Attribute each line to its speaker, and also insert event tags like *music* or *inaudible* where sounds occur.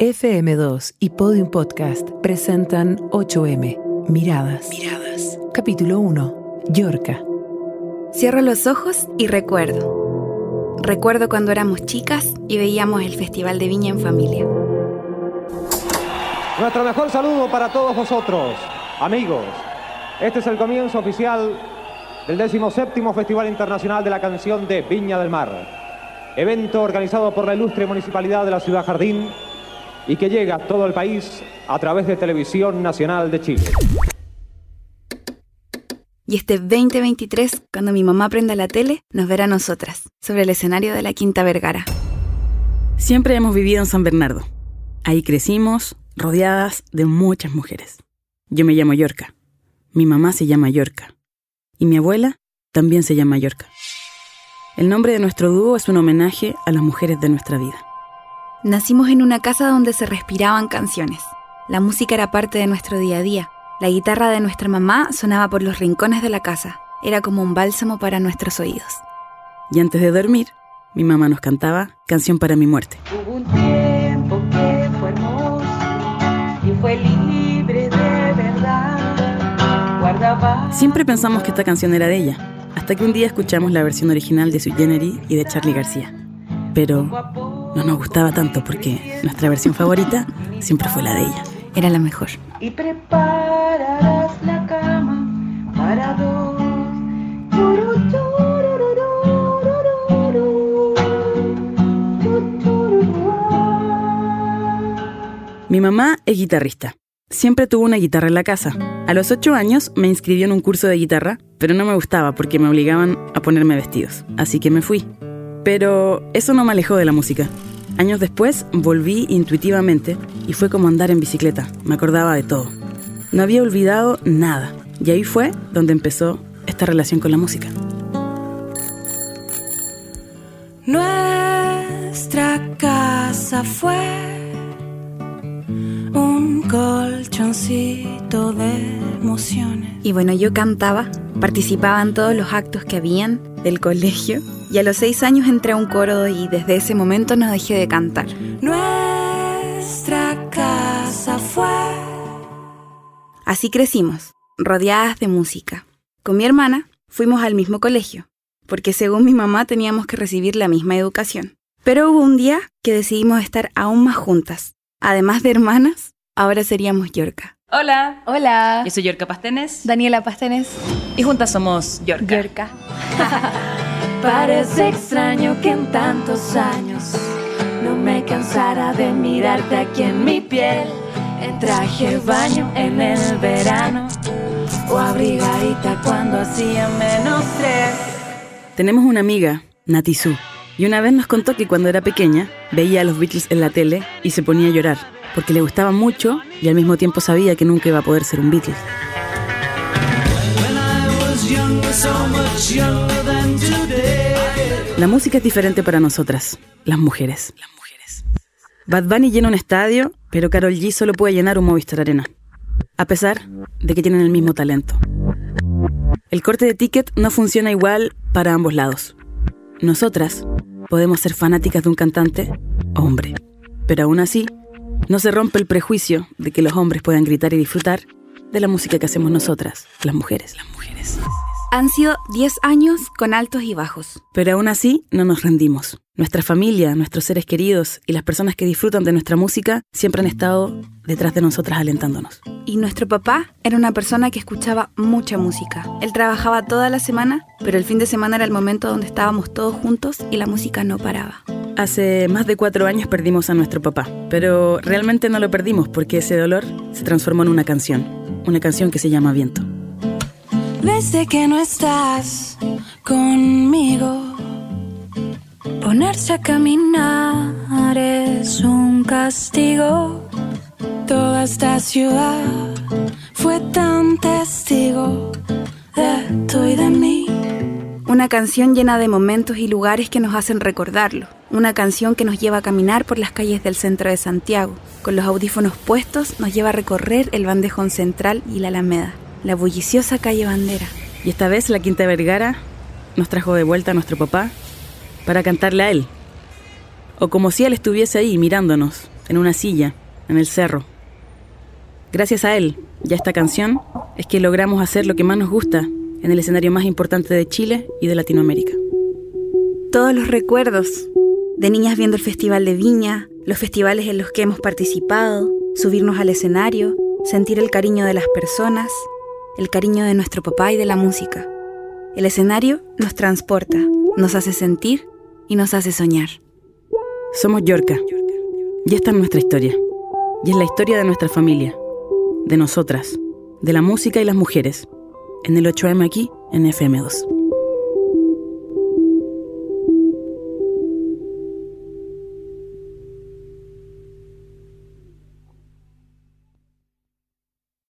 Speaker 1: FM2 y Podium Podcast presentan 8M, Miradas. Miradas. Capítulo 1, Yorca.
Speaker 2: Cierro los ojos y recuerdo. Recuerdo cuando éramos chicas y veíamos el Festival de Viña en familia.
Speaker 3: Nuestro mejor saludo para todos vosotros, amigos. Este es el comienzo oficial del 17 Festival Internacional de la Canción de Viña del Mar. Evento organizado por la ilustre Municipalidad de la Ciudad Jardín y que llega a todo el país a través de Televisión Nacional de Chile.
Speaker 2: Y este 2023, cuando mi mamá prenda la tele, nos verá a nosotras, sobre el escenario de la Quinta Vergara.
Speaker 4: Siempre hemos vivido en San Bernardo. Ahí crecimos, rodeadas de muchas mujeres. Yo me llamo Yorca. Mi mamá se llama Yorca. Y mi abuela también se llama Yorca. El nombre de nuestro dúo es un homenaje a las mujeres de nuestra vida.
Speaker 2: Nacimos en una casa donde se respiraban canciones. La música era parte de nuestro día a día. La guitarra de nuestra mamá sonaba por los rincones de la casa. Era como un bálsamo para nuestros oídos.
Speaker 4: Y antes de dormir, mi mamá nos cantaba Canción para mi muerte.
Speaker 5: Hubo un tiempo que fue hermoso y fue libre de verdad. Guardaba.
Speaker 4: Siempre pensamos que esta canción era de ella, hasta que un día escuchamos la versión original de Sui Generis y de Charlie García. Pero no nos gustaba tanto porque nuestra versión favorita siempre fue la de ella.
Speaker 2: Era la mejor.
Speaker 5: Y prepararás la cama para dos.
Speaker 4: Mi mamá es guitarrista. Siempre tuvo una guitarra en la casa. A los ocho años me inscribió en un curso de guitarra, pero no me gustaba porque me obligaban a ponerme vestidos. Así que me fui. Pero eso no me alejó de la música. Años después volví intuitivamente y fue como andar en bicicleta. Me acordaba de todo. No había olvidado nada. Y ahí fue donde empezó esta relación con la música.
Speaker 6: Nuestra casa fue un colchoncito de emociones.
Speaker 2: Y bueno, yo cantaba, participaba en todos los actos que habían del colegio y a los seis años entré a un coro y desde ese momento no dejé de cantar.
Speaker 6: Nuestra casa fue
Speaker 2: Así crecimos, rodeadas de música. Con mi hermana fuimos al mismo colegio, porque según mi mamá teníamos que recibir la misma educación. Pero hubo un día que decidimos estar aún más juntas. Además de hermanas, ahora seríamos Yorca.
Speaker 7: Hola,
Speaker 8: Hola,
Speaker 7: yo soy Yorka Pastenes
Speaker 8: Daniela Pastenes,
Speaker 7: y juntas somos Yorka.
Speaker 8: Yorka. *laughs*
Speaker 5: Parece extraño que en tantos años no me cansara de mirarte aquí en mi piel. En traje baño en el verano o abrigadita cuando hacía menos tres.
Speaker 4: Tenemos una amiga, Nati Su, y una vez nos contó que cuando era pequeña veía a los Beatles en la tele y se ponía a llorar, porque le gustaba mucho y al mismo tiempo sabía que nunca iba a poder ser un Beatle. La música es diferente para nosotras, las mujeres. Las mujeres. Bad Bunny llena un estadio, pero Carol G solo puede llenar un Movistar Arena, a pesar de que tienen el mismo talento. El corte de ticket no funciona igual para ambos lados. Nosotras podemos ser fanáticas de un cantante hombre, pero aún así no se rompe el prejuicio de que los hombres puedan gritar y disfrutar de la música que hacemos nosotras, las mujeres, las mujeres.
Speaker 2: Han sido 10 años con altos y bajos.
Speaker 4: Pero aún así no nos rendimos. Nuestra familia, nuestros seres queridos y las personas que disfrutan de nuestra música siempre han estado detrás de nosotras alentándonos.
Speaker 2: Y nuestro papá era una persona que escuchaba mucha música. Él trabajaba toda la semana, pero el fin de semana era el momento donde estábamos todos juntos y la música no paraba.
Speaker 4: Hace más de cuatro años perdimos a nuestro papá, pero realmente no lo perdimos porque ese dolor se transformó en una canción, una canción que se llama Viento.
Speaker 6: Desde que no estás conmigo. Ponerse a caminar es un castigo. Toda esta ciudad fue tan testigo de tú y de mí.
Speaker 2: Una canción llena de momentos y lugares que nos hacen recordarlo. Una canción que nos lleva a caminar por las calles del centro de Santiago. Con los audífonos puestos nos lleva a recorrer el bandejón central y la Alameda. La bulliciosa calle Bandera.
Speaker 4: Y esta vez la Quinta Vergara nos trajo de vuelta a nuestro papá para cantarle a él. O como si él estuviese ahí mirándonos, en una silla, en el cerro. Gracias a él y a esta canción es que logramos hacer lo que más nos gusta en el escenario más importante de Chile y de Latinoamérica.
Speaker 2: Todos los recuerdos de niñas viendo el Festival de Viña, los festivales en los que hemos participado, subirnos al escenario, sentir el cariño de las personas, el cariño de nuestro papá y de la música. El escenario nos transporta, nos hace sentir y nos hace soñar.
Speaker 4: Somos Yorka y esta es nuestra historia. Y es la historia de nuestra familia, de nosotras, de la música y las mujeres, en el 8M aquí en FM2.